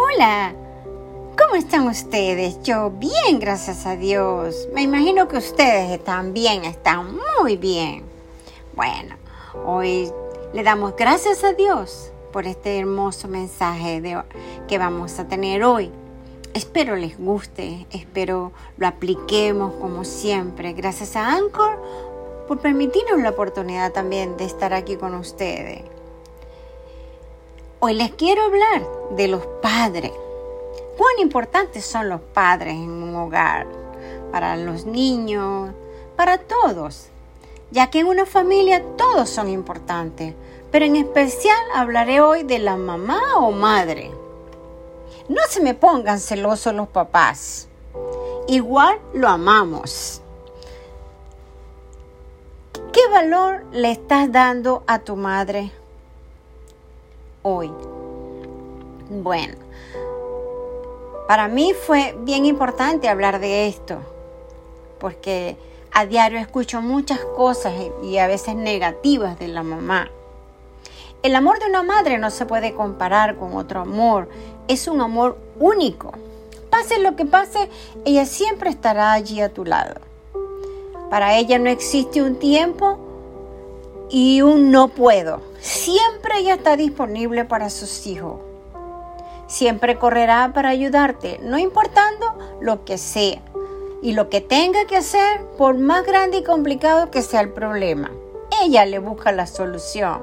Hola, ¿cómo están ustedes? Yo bien, gracias a Dios. Me imagino que ustedes están bien, están muy bien. Bueno, hoy le damos gracias a Dios por este hermoso mensaje de, que vamos a tener hoy. Espero les guste, espero lo apliquemos como siempre. Gracias a Anchor por permitirnos la oportunidad también de estar aquí con ustedes. Hoy les quiero hablar de los padres. Cuán importantes son los padres en un hogar, para los niños, para todos, ya que en una familia todos son importantes, pero en especial hablaré hoy de la mamá o madre. No se me pongan celosos los papás, igual lo amamos. ¿Qué valor le estás dando a tu madre? Hoy? Bueno, para mí fue bien importante hablar de esto, porque a diario escucho muchas cosas y a veces negativas de la mamá. El amor de una madre no se puede comparar con otro amor, es un amor único. Pase lo que pase, ella siempre estará allí a tu lado. Para ella no existe un tiempo y un no puedo. Siempre ella está disponible para sus hijos. Siempre correrá para ayudarte, no importando lo que sea y lo que tenga que hacer, por más grande y complicado que sea el problema. Ella le busca la solución.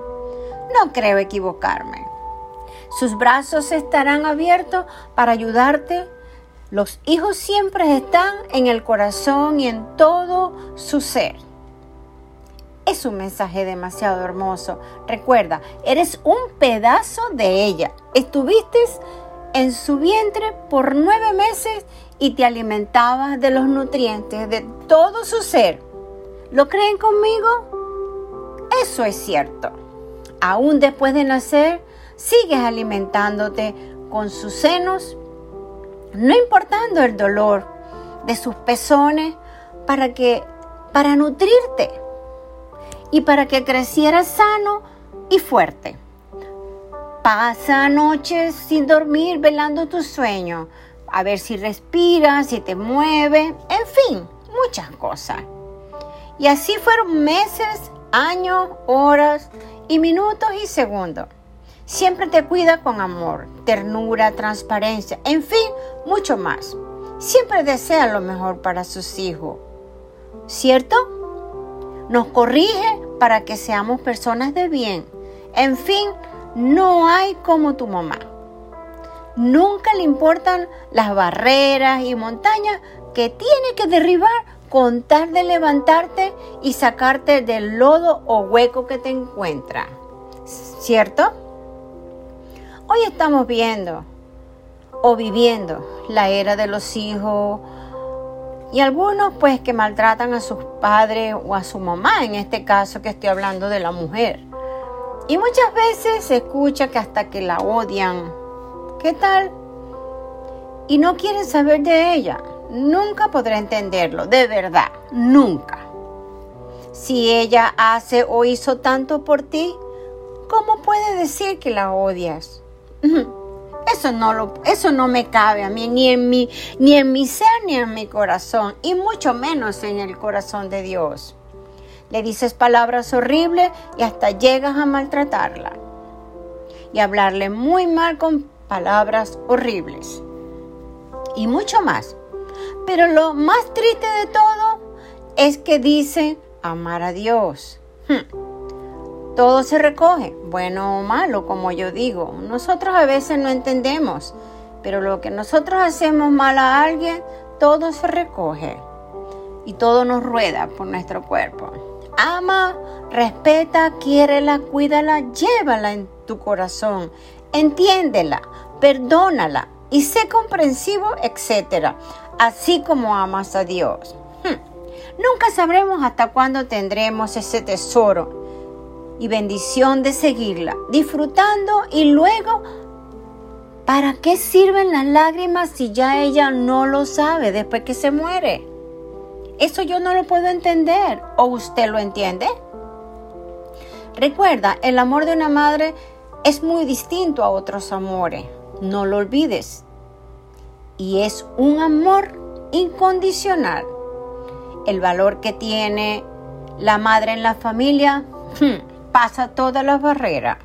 No creo equivocarme. Sus brazos estarán abiertos para ayudarte. Los hijos siempre están en el corazón y en todo su ser. Es un mensaje demasiado hermoso. Recuerda, eres un pedazo de ella. Estuviste en su vientre por nueve meses y te alimentabas de los nutrientes de todo su ser. ¿Lo creen conmigo? Eso es cierto. Aún después de nacer, sigues alimentándote con sus senos, no importando el dolor de sus pezones, para que para nutrirte y para que creciera sano y fuerte. Pasa noches sin dormir velando tu sueño, a ver si respiras, si te mueve, en fin, muchas cosas. Y así fueron meses, años, horas y minutos y segundos. Siempre te cuida con amor, ternura, transparencia, en fin, mucho más. Siempre desea lo mejor para sus hijos. ¿Cierto? Nos corrige para que seamos personas de bien. En fin, no hay como tu mamá. Nunca le importan las barreras y montañas que tiene que derribar con tal de levantarte y sacarte del lodo o hueco que te encuentra. ¿Cierto? Hoy estamos viendo o viviendo la era de los hijos y algunos pues que maltratan a sus padres o a su mamá, en este caso que estoy hablando de la mujer. Y muchas veces se escucha que hasta que la odian. ¿Qué tal? Y no quieren saber de ella. Nunca podré entenderlo, de verdad, nunca. Si ella hace o hizo tanto por ti, ¿cómo puede decir que la odias? Eso no, lo, eso no me cabe a mí, ni en, mi, ni en mi ser, ni en mi corazón, y mucho menos en el corazón de Dios. Le dices palabras horribles y hasta llegas a maltratarla. Y hablarle muy mal con palabras horribles. Y mucho más. Pero lo más triste de todo es que dice amar a Dios. Hmm. Todo se recoge, bueno o malo, como yo digo. Nosotros a veces no entendemos, pero lo que nosotros hacemos mal a alguien, todo se recoge y todo nos rueda por nuestro cuerpo. Ama, respeta, quiérela, cuídala, llévala en tu corazón, entiéndela, perdónala y sé comprensivo, etc. Así como amas a Dios. Hmm. Nunca sabremos hasta cuándo tendremos ese tesoro y bendición de seguirla, disfrutando y luego, ¿para qué sirven las lágrimas si ya ella no lo sabe después que se muere? Eso yo no lo puedo entender. ¿O usted lo entiende? Recuerda, el amor de una madre es muy distinto a otros amores. No lo olvides. Y es un amor incondicional. El valor que tiene la madre en la familia hmm, pasa todas las barreras.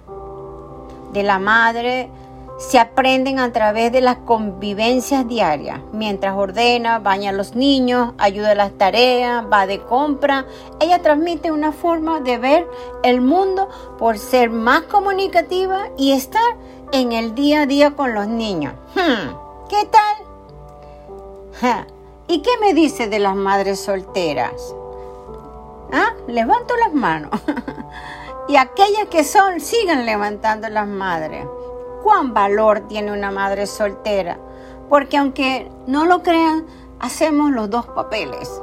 De la madre se aprenden a través de las convivencias diarias, mientras ordena, baña a los niños, ayuda a las tareas, va de compra. Ella transmite una forma de ver el mundo por ser más comunicativa y estar en el día a día con los niños. Hmm, ¿Qué tal? ¿Y qué me dice de las madres solteras? ¿Ah? Levanto las manos. y aquellas que son, sigan levantando las madres cuán valor tiene una madre soltera, porque aunque no lo crean, hacemos los dos papeles.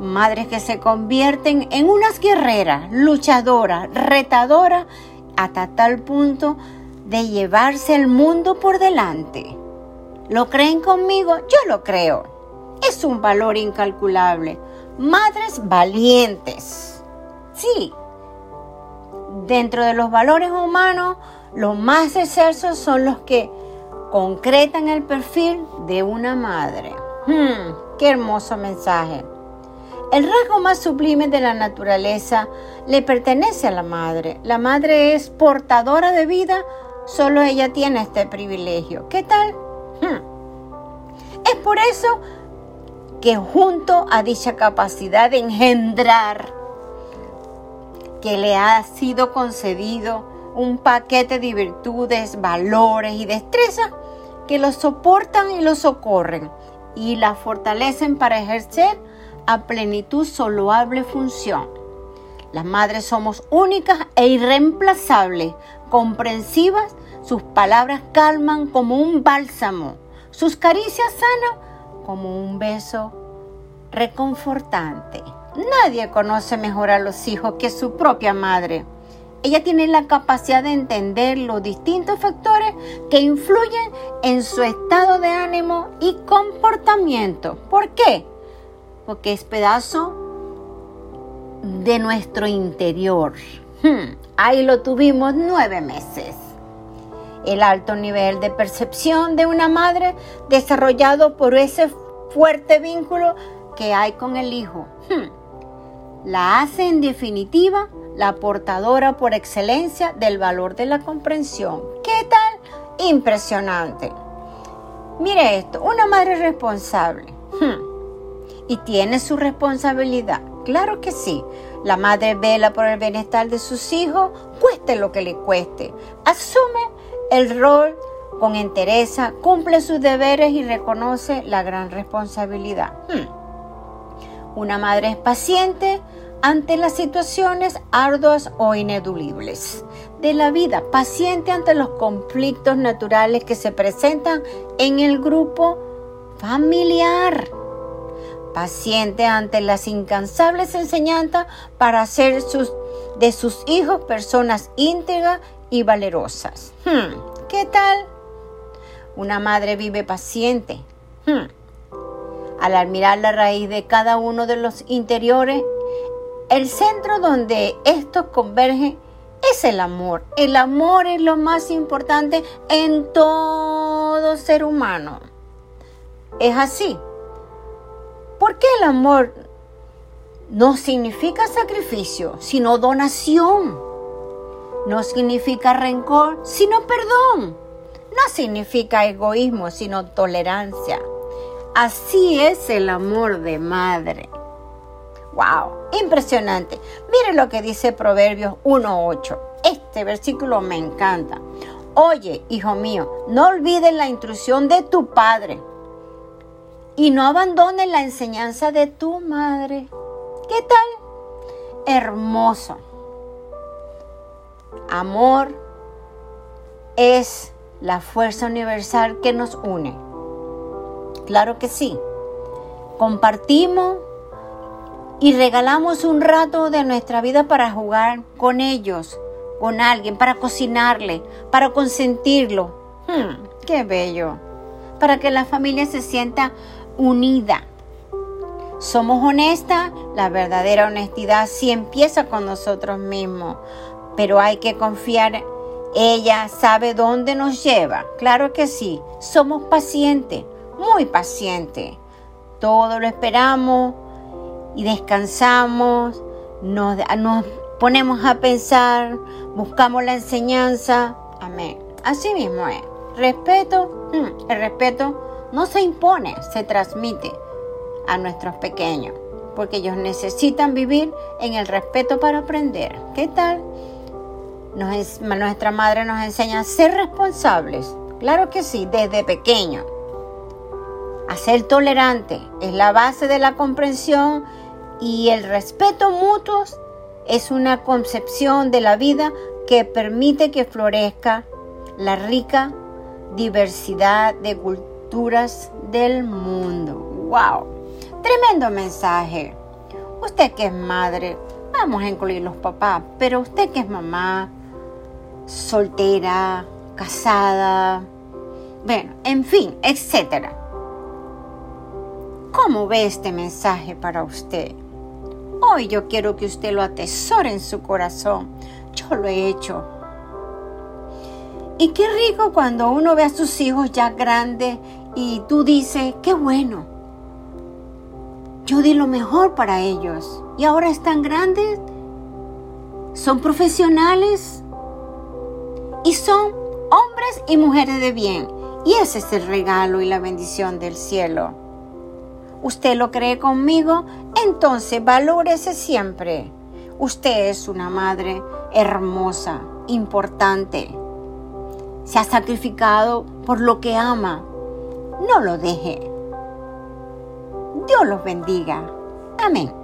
Madres que se convierten en unas guerreras, luchadoras, retadoras, hasta tal punto de llevarse el mundo por delante. ¿Lo creen conmigo? Yo lo creo. Es un valor incalculable. Madres valientes. Sí. Dentro de los valores humanos, los más excelsos son los que concretan el perfil de una madre. Hmm, ¡Qué hermoso mensaje! El rasgo más sublime de la naturaleza le pertenece a la madre. La madre es portadora de vida, solo ella tiene este privilegio. ¿Qué tal? Hmm. Es por eso que junto a dicha capacidad de engendrar que le ha sido concedido, un paquete de virtudes, valores y destrezas que los soportan y los socorren y la fortalecen para ejercer a plenitud su loable función. Las madres somos únicas e irreemplazables, comprensivas, sus palabras calman como un bálsamo, sus caricias sanan como un beso reconfortante. Nadie conoce mejor a los hijos que su propia madre. Ella tiene la capacidad de entender los distintos factores que influyen en su estado de ánimo y comportamiento. ¿Por qué? Porque es pedazo de nuestro interior. Hmm, ahí lo tuvimos nueve meses. El alto nivel de percepción de una madre desarrollado por ese fuerte vínculo que hay con el hijo. Hmm, la hace en definitiva la portadora por excelencia del valor de la comprensión. ¿Qué tal? Impresionante. Mire esto, una madre responsable. Hmm. Y tiene su responsabilidad. Claro que sí. La madre vela por el bienestar de sus hijos, cueste lo que le cueste. Asume el rol con entereza, cumple sus deberes y reconoce la gran responsabilidad. Hmm. Una madre es paciente, ante las situaciones arduas o ineludibles de la vida, paciente ante los conflictos naturales que se presentan en el grupo familiar, paciente ante las incansables enseñanzas para hacer de sus hijos personas íntegras y valerosas. Hmm, ¿Qué tal? Una madre vive paciente. Hmm. Al admirar la raíz de cada uno de los interiores el centro donde estos convergen es el amor. El amor es lo más importante en todo ser humano. Es así. ¿Por qué el amor no significa sacrificio, sino donación? No significa rencor, sino perdón. No significa egoísmo, sino tolerancia. Así es el amor de madre. ¡Wow! Impresionante. Mire lo que dice Proverbios 1.8. Este versículo me encanta. Oye, hijo mío, no olvides la instrucción de tu padre y no abandones la enseñanza de tu madre. ¿Qué tal? Hermoso. Amor es la fuerza universal que nos une. Claro que sí. Compartimos y regalamos un rato de nuestra vida para jugar con ellos, con alguien, para cocinarle, para consentirlo. Hmm, ¡Qué bello! Para que la familia se sienta unida. Somos honestas, la verdadera honestidad sí empieza con nosotros mismos, pero hay que confiar Ella sabe dónde nos lleva. Claro que sí. Somos pacientes, muy pacientes. Todo lo esperamos y descansamos. Nos, nos ponemos a pensar, buscamos la enseñanza. Amén. Así mismo es. Respeto, mm, el respeto no se impone, se transmite a nuestros pequeños, porque ellos necesitan vivir en el respeto para aprender. ¿Qué tal? nuestra madre nos enseña a ser responsables. Claro que sí, desde pequeño. A ser tolerante es la base de la comprensión y el respeto mutuos es una concepción de la vida que permite que florezca la rica diversidad de culturas del mundo. ¡Wow! Tremendo mensaje. Usted que es madre, vamos a incluir los papás, pero usted que es mamá, soltera, casada, bueno, en fin, etcétera. ¿Cómo ve este mensaje para usted? Hoy yo quiero que usted lo atesore en su corazón. Yo lo he hecho y qué rico cuando uno ve a sus hijos ya grandes y tú dices, qué bueno. Yo di lo mejor para ellos y ahora están grandes, son profesionales y son hombres y mujeres de bien. Y ese es el regalo y la bendición del cielo. ¿Usted lo cree conmigo? Entonces valórese siempre. Usted es una madre hermosa, importante se ha sacrificado por lo que ama. No lo deje. Dios los bendiga. Amén.